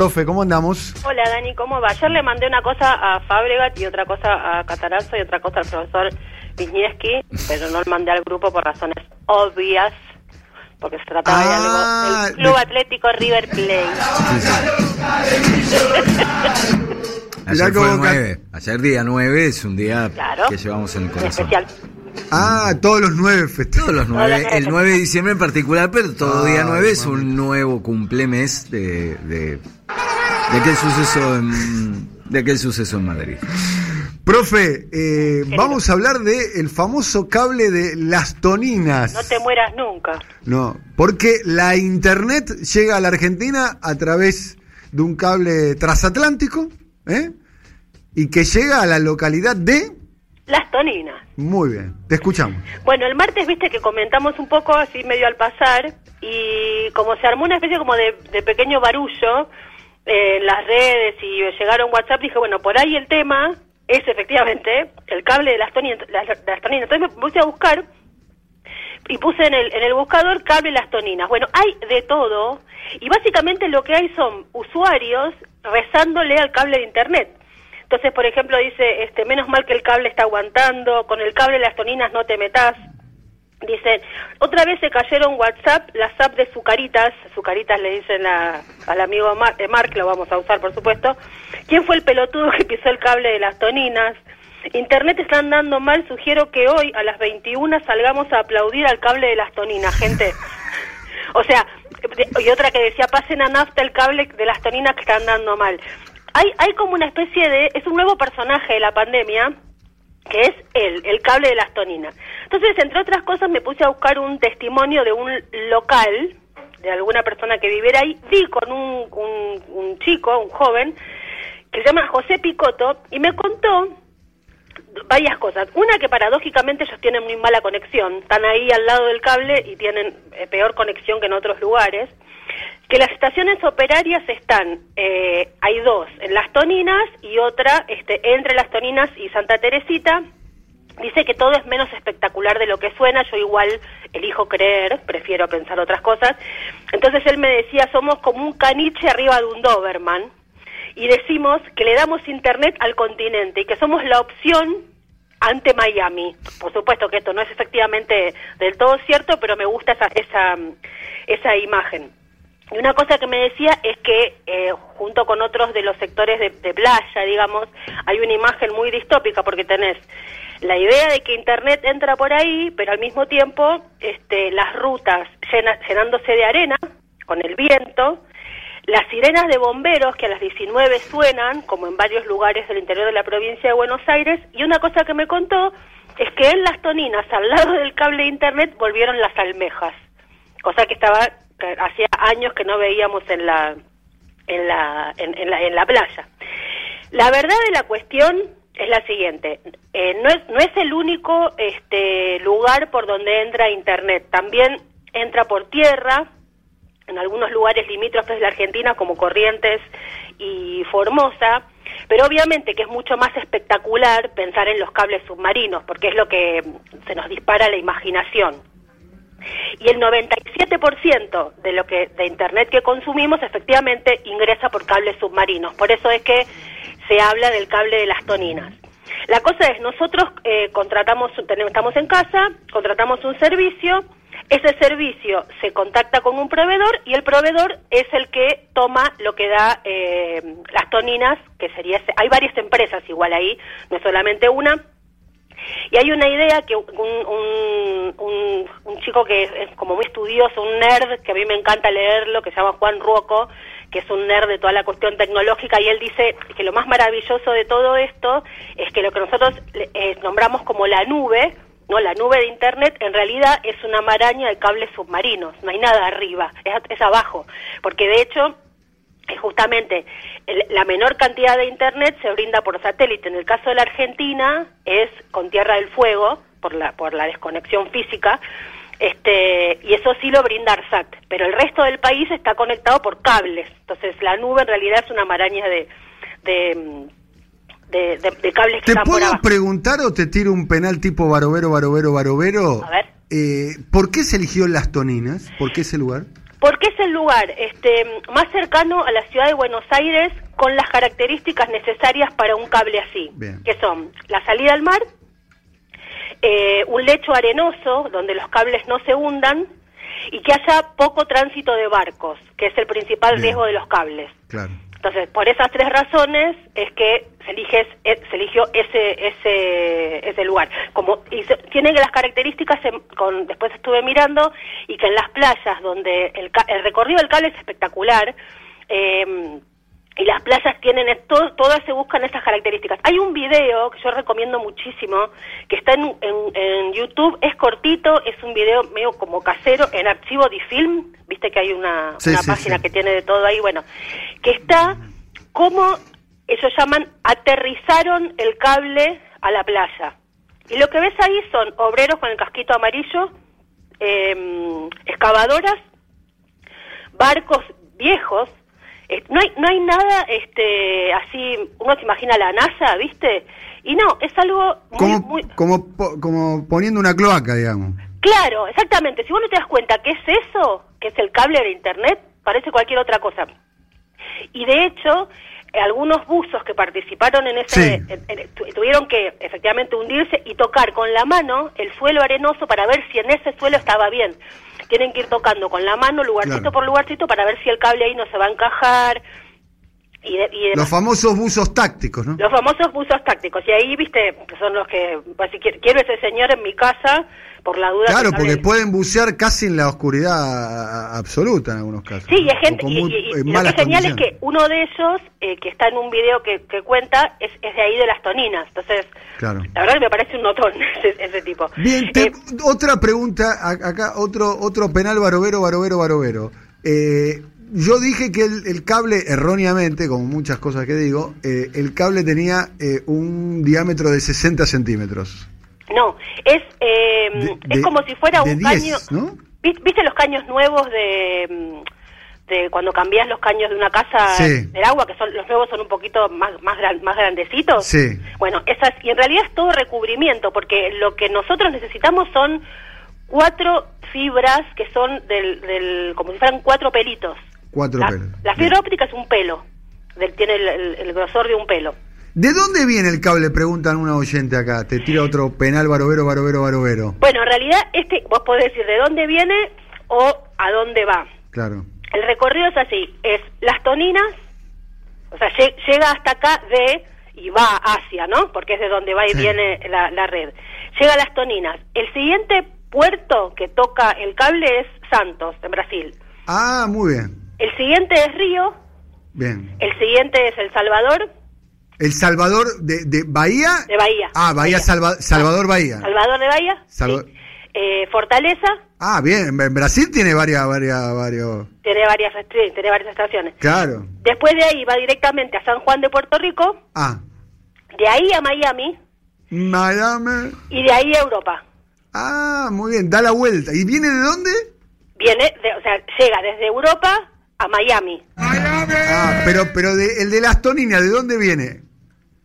profe, ¿cómo andamos? Hola Dani, ¿cómo va? Ayer le mandé una cosa a Fabregat y otra cosa a Catarazo y otra cosa al profesor Wisniewski, pero no le mandé al grupo por razones obvias, porque se trataba de Ah, algo del Club de- Atlético River Plate. Ayer fue cómo ca- 9. Ayer día 9 es un día Claro. que llevamos en el corazón. especial. Ah, todos los nueve festejos. Todos los Todos los 9, nueve el se 9 de diciembre en particular, pero todo día 9 es un nuevo cumplemes de, de, de aquel suceso en, de aquel suceso en Madrid. Profe, eh, vamos a hablar de el famoso cable de las toninas. No te mueras nunca. No, porque la internet llega a la Argentina a través de un cable transatlántico, ¿eh? Y que llega a la localidad de... Las toninas. Muy bien, te escuchamos. Bueno, el martes viste que comentamos un poco así medio al pasar y como se armó una especie como de, pequeño barullo eh, en las redes y llegaron WhatsApp, dije, bueno, por ahí el tema es efectivamente el cable de las toninas. Las toninas. Entonces me puse a buscar y puse en el, en el buscador cable las toninas. Bueno, hay de todo y básicamente lo que hay son usuarios rezándole al cable de internet. Entonces, por ejemplo, dice, este, menos mal que el cable está aguantando, con el cable las toninas no te metas. Dicen, otra vez se cayeron WhatsApp, las apps de Zucaritas, Zucaritas le dicen a- al amigo Mar, eh, Mark, lo vamos a usar por supuesto. ¿Quién fue el pelotudo que pisó el cable de las toninas? Internet está andando mal, sugiero que hoy a las 21 salgamos a aplaudir al cable de las toninas, gente. O sea, y otra que decía, pasen a nafta el cable de las toninas que están dando mal. Hay, hay como una especie de, es un nuevo personaje de la pandemia, que es él, el cable de las toninas. Entonces, entre otras cosas, me puse a buscar un testimonio de un local, de alguna persona que viviera ahí, di con un, un, un chico, un joven, que se llama José Picoto, y me contó varias cosas. Una que paradójicamente ellos tienen muy mala conexión, están ahí al lado del cable y tienen eh, peor conexión que en otros lugares. Que las estaciones operarias están, eh, hay dos, en Las Toninas y otra este, entre Las Toninas y Santa Teresita. Dice que todo es menos espectacular de lo que suena, yo igual elijo creer, prefiero pensar otras cosas. Entonces él me decía, somos como un caniche arriba de un Doberman y decimos que le damos internet al continente y que somos la opción ante Miami. Por supuesto que esto no es efectivamente del todo cierto, pero me gusta esa, esa, esa imagen. Y una cosa que me decía es que, eh, junto con otros de los sectores de, playa, digamos, hay una imagen muy distópica porque tenés la idea de que Internet entra por ahí, pero al mismo tiempo este, las rutas llenándose de arena con el viento, las sirenas de bomberos que a las 19 suenan, como en varios lugares del interior de la provincia de Buenos Aires, y una cosa que me contó es que en las toninas, al lado del cable de Internet, volvieron las almejas cosa que estaba que hacía años que no veíamos en la en la en, en la en la playa. La verdad de la cuestión es la siguiente. Eh, no es no es el único este lugar por donde entra internet. También entra por tierra en algunos lugares limítrofes de la Argentina como Corrientes y Formosa, pero obviamente que es mucho más espectacular pensar en los cables submarinos, porque es lo que se nos dispara la imaginación. Y el 97% de lo que de internet que consumimos efectivamente ingresa por cables submarinos. Por eso es que se habla del cable de las toninas. La cosa es, nosotros eh, contratamos, tenemos, estamos en casa, contratamos un servicio, ese servicio se contacta con un proveedor y el proveedor es el que toma lo que da eh, las toninas, que sería, hay varias empresas igual ahí, no es solamente una, y hay una idea que un, un, un, un chico que es, como muy estudioso, un nerd, que a mí me encanta leerlo, que se llama Juan Ruoco, que es un nerd de toda la cuestión tecnológica, y él dice que lo más maravilloso de todo esto es que lo que nosotros eh, nombramos como la nube, no la nube de Internet, en realidad es una maraña de cables submarinos, no hay nada arriba, es, es abajo, porque de hecho eh, justamente el- la menor cantidad de internet se brinda por satélite. En el caso de la Argentina es con Tierra del Fuego por la por la desconexión física. Este, y eso sí lo brinda ARSAT, pero el resto del país está conectado por cables. Entonces la nube en realidad es una maraña de de, de, de- de cables que ¿Te por puedo abajo. preguntar o te tiro un penal tipo Barovero, Barovero, Barovero? A ver. Eh, ¿Por qué se eligió Las Toninas? ¿Por qué ese lugar? El lugar este, más cercano a la ciudad de Buenos Aires con las características necesarias para un cable así, Bien. que son la salida al mar, eh, un lecho arenoso donde los cables no se hundan y que haya poco tránsito de barcos, que es el principal Bien. riesgo de los cables. Claro. Entonces, por esas tres razones es que se, elige, eh, se eligió ese, ese, ese lugar. Como y se- tiene las características, en- con, después estuve mirando, y que en las playas donde el, el recorrido del cable es espectacular, eh, y las playas tienen, esto, todas se buscan estas características. Hay un video que yo recomiendo muchísimo, que está en, en- en YouTube, es cortito, es un video medio como casero, en archivo de film, viste que hay una, Sí, una sí, página sí. que tiene de todo ahí, bueno, que está como ellos llaman aterrizaron el cable a la playa. Y lo que ves ahí son obreros con el casquito amarillo, eh, excavadoras, barcos viejos. Eh, no hay no hay nada este así uno se imagina la NASA viste y no es algo muy, Como, muy como, po- como poniendo una cloaca, digamos. Claro, exactamente. Si vos no te das cuenta que es eso, que es el cable de Internet, parece cualquier otra cosa. Y de hecho, algunos buzos que participaron en ese, Sí. en- en- tu- tuvieron que efectivamente hundirse y tocar con la mano el suelo arenoso para ver si en ese suelo estaba bien. Tienen que ir tocando con la mano lugarcito Claro. por lugarcito para ver si el cable ahí no se va a encajar. Y, de- y demás. Los famosos buzos tácticos, ¿no? Los famosos buzos tácticos. Y ahí, viste, son los que, pues, si quiero, ese señor en mi casa, por la duda. que Claro, porque pueden bucear casi en la oscuridad absoluta en algunos casos. Sí, y, es gente, y, muy- y- lo que malas es que uno de ellos, eh, que está en un video que, que cuenta, es, es de ahí de las toninas. Entonces, Claro. la verdad que me parece un notón ese, ese tipo. Bien, te- Eh, otra pregunta, acá otro otro penal barovero, barovero, barovero. Eh, yo dije que el, el cable, erróneamente, como muchas cosas que digo, eh, el cable tenía eh, un diámetro de 60 centímetros. no, es, eh, De- es de- como si fuera un 10, caño... ¿no? ¿Vis- ¿Viste los caños nuevos de, mm, de cuando cambias los caños de una casa Sí. del agua, que son los nuevos son un poquito más más, gran- más grandecitos? Sí. Bueno, esas, y en realidad es todo recubrimiento, porque lo que nosotros necesitamos son cuatro fibras que son del, del como si fueran cuatro pelitos. Cuatro la, pelos. La fibra óptica es un pelo, del, tiene el, el- el grosor de un pelo. ¿De dónde viene el cable? Preguntan una oyente acá. Te tira otro penal barovero, barovero, barovero. Bueno, en realidad este vos podés decir de dónde viene o a dónde va. Claro. El recorrido es así, es las toninas, o sea, lle- llega hasta acá de y va hacia, ¿no? Porque es de donde va y Sí. viene la, la red. Llega a las toninas. El siguiente puerto que toca el cable es Santos, en Brasil. Ah, muy bien. El siguiente es Río, Bien. el siguiente es El Salvador, El Salvador de, de Bahía. de Bahía. Ah, Bahía, Salva- Salvador Bahía. Salvador de Bahía. Salva- sí. Eh, Fortaleza, Ah, bien. En Brasil tiene varias, varias, varios. tiene varias, tiene varias estaciones. Claro. Después de ahí va directamente a San Juan de Puerto Rico, Ah, de ahí a Miami Miami. y de ahí a Europa. Ah, muy bien. Da la vuelta. ¿Y viene de dónde? Viene, de- o sea, llega desde Europa a Miami. Ah, pero, pero de- el de las toninas, ¿de dónde viene?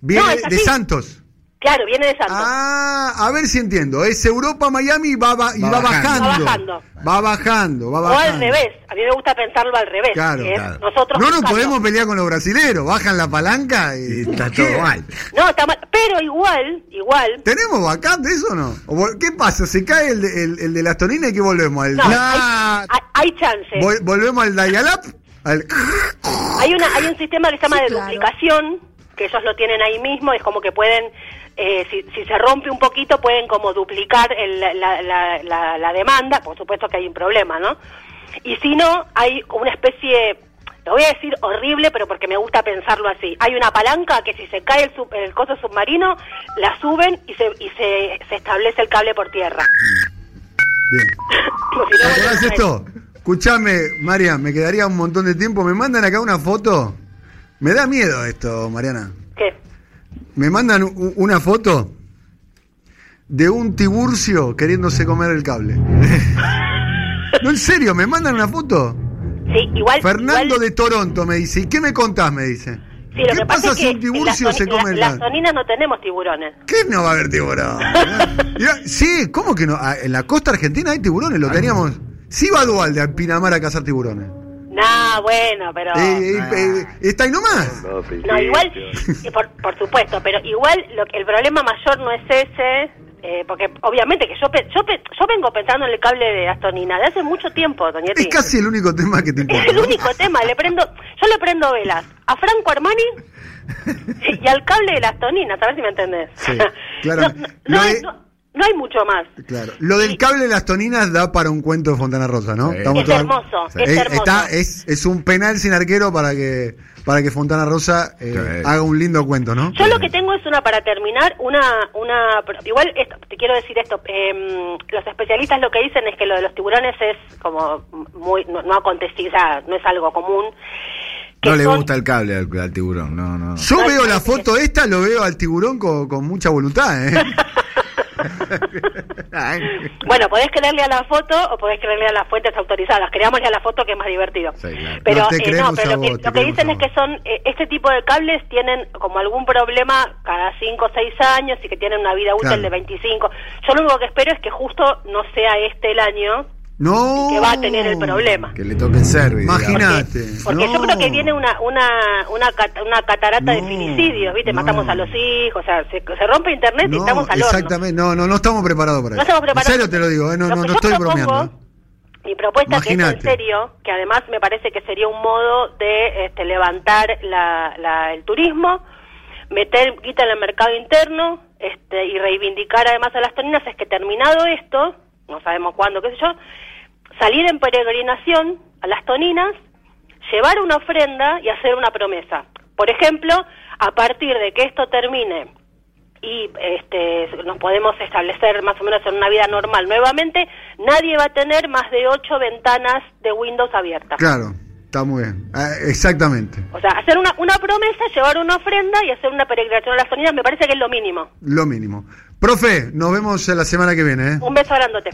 Viene No, de. Santos. Claro, viene de Santos. Ah, a ver si entiendo. Es Europa, Miami y va, ba- y Va va, bajando. bajando. Va bajando. Va bajando, va o al revés. A mí me gusta pensarlo al revés. Claro, que es claro. Nosotros No nos podemos pelear con los brasileros. Bajan la palanca y. Está todo mal. No, está mal. Pero igual, igual. ¿Tenemos de eso o no? ¿O vol- ¿Qué pasa? ¿Se cae el de, el, el de las toninas y qué volvemos? ¿Al, No, hay, hay, hay chance. vol- ¿Volvemos al dial-up? Al- Hay, una, hay un sistema que se llama Sí, de claro. duplicación, que ellos lo tienen ahí mismo, es como que pueden, eh, si, si se rompe un poquito, pueden como duplicar el- la, la- la- la demanda, por supuesto que hay un problema, ¿no? Y si no, hay una especie, lo voy a decir horrible, pero porque me gusta pensarlo así, hay una palanca que si se cae el, sub- el coso submarino, la suben y se, y se, se establece el cable por tierra. Bien. Si no ¿Te acordás volviera a esto? Escuchame, María, me quedaría un montón de tiempo. Me mandan acá una foto. Me da miedo esto, Mariana. Me mandan una foto de un tiburcio queriéndose comer el cable. no, en serio, me mandan una foto. Sí, igual... Fernando igual- de Toronto me dice, ¿y qué me contás? Me dice. Sí, lo ¿Qué que pasa pasa es si un en tiburcio las se come en el la- cable? Las toninas no tenemos tiburones. ¿Qué no va a haber tiburón? Sí, ¿cómo que no? Ah, En la costa argentina hay tiburones, lo teníamos. Si va Dualde a Pinamar a cazar tiburones. No, bueno, pero... Eh, eh, eh, está ahí nomás. No, No, igual, por, por supuesto, pero igual lo, que- el problema mayor no es ese, eh, porque obviamente que yo, pe- yo, pe- yo vengo pensando en el cable de Astonina de hace mucho tiempo, Doñetti. Es casi el único tema que te importa. Es el único tema, le prendo, yo le prendo velas a Franco Armani y al cable de las toninas, a ver si me entendés. Sí, claro. no, no no- hay mucho más. Claro. Lo del cable de las toninas da para un cuento de Fontana Rosa, ¿no? Sí. Es todos- hermoso, es Eh, hermoso. está- es, es un penal sin arquero para que para que Fontana Rosa eh, Sí. haga un lindo cuento, ¿no? Yo lo que tengo es una, para terminar, una, una igual esto, te quiero decir esto, em, los especialistas lo que dicen es que lo de los tiburones es como muy, no, no acontecido, o sea, no es algo común. No le son- gusta el cable al, al tiburón, no, no. Yo No, veo la foto esta, lo veo al tiburón con, con mucha voluntad, ¿eh? Bueno, podés creerle a la foto o podés creerle a las fuentes autorizadas. Creámosle a la foto que es más divertido. Sí, claro. Pero No, te eh, no, pero lo que, vos, lo que dicen es que son eh, este tipo de cables tienen como algún problema cada 5 o 6 años y que tienen una vida útil Claro. de 25. Yo lo único que espero es que justo no sea este el año No. que va a tener el problema. Que le toque el service. digamos. Imagínate. Porque no. yo creo que viene una una una, una catarata de No, filicidios, ¿viste? no. Matamos a los hijos, o sea, se, se rompe internet y No, estamos al horno. exactamente. No, no, no estamos preparados para No eso. estamos preparados. En serio te lo digo, ¿eh? no, no, no estoy propongo, bromeando. ¿eh? Mi propuesta que es en serio, que además me parece que sería un modo de este, levantar la, la- el turismo, meter guita en el mercado interno este, y reivindicar además a las toninas, es que terminado esto, no sabemos cuándo, qué sé yo, salir en peregrinación a las toninas, llevar una ofrenda y hacer una promesa. Por ejemplo, a partir de que esto termine y este, nos podemos establecer más o menos en una vida normal nuevamente, nadie va a tener más de ocho ventanas de Windows abiertas. Claro, está muy bien. Ah, exactamente. O sea, hacer una, una promesa, llevar una ofrenda y hacer una peregrinación a las sonidas me parece que es lo mínimo. Lo mínimo. Profe, nos vemos la semana que viene, ¿eh? Un beso grandote.